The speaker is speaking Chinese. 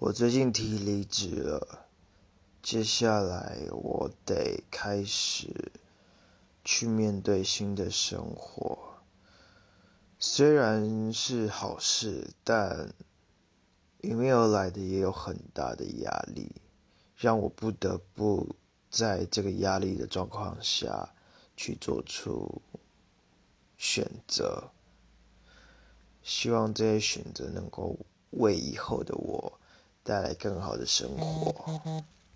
我最近提离职了，接下来我得开始去面对新的生活。虽然是好事，但迎面而来的也有很大的压力，让我不得不在这个压力的状况下去做出选择。希望这些选择能够为以后的我。带来更好的生活。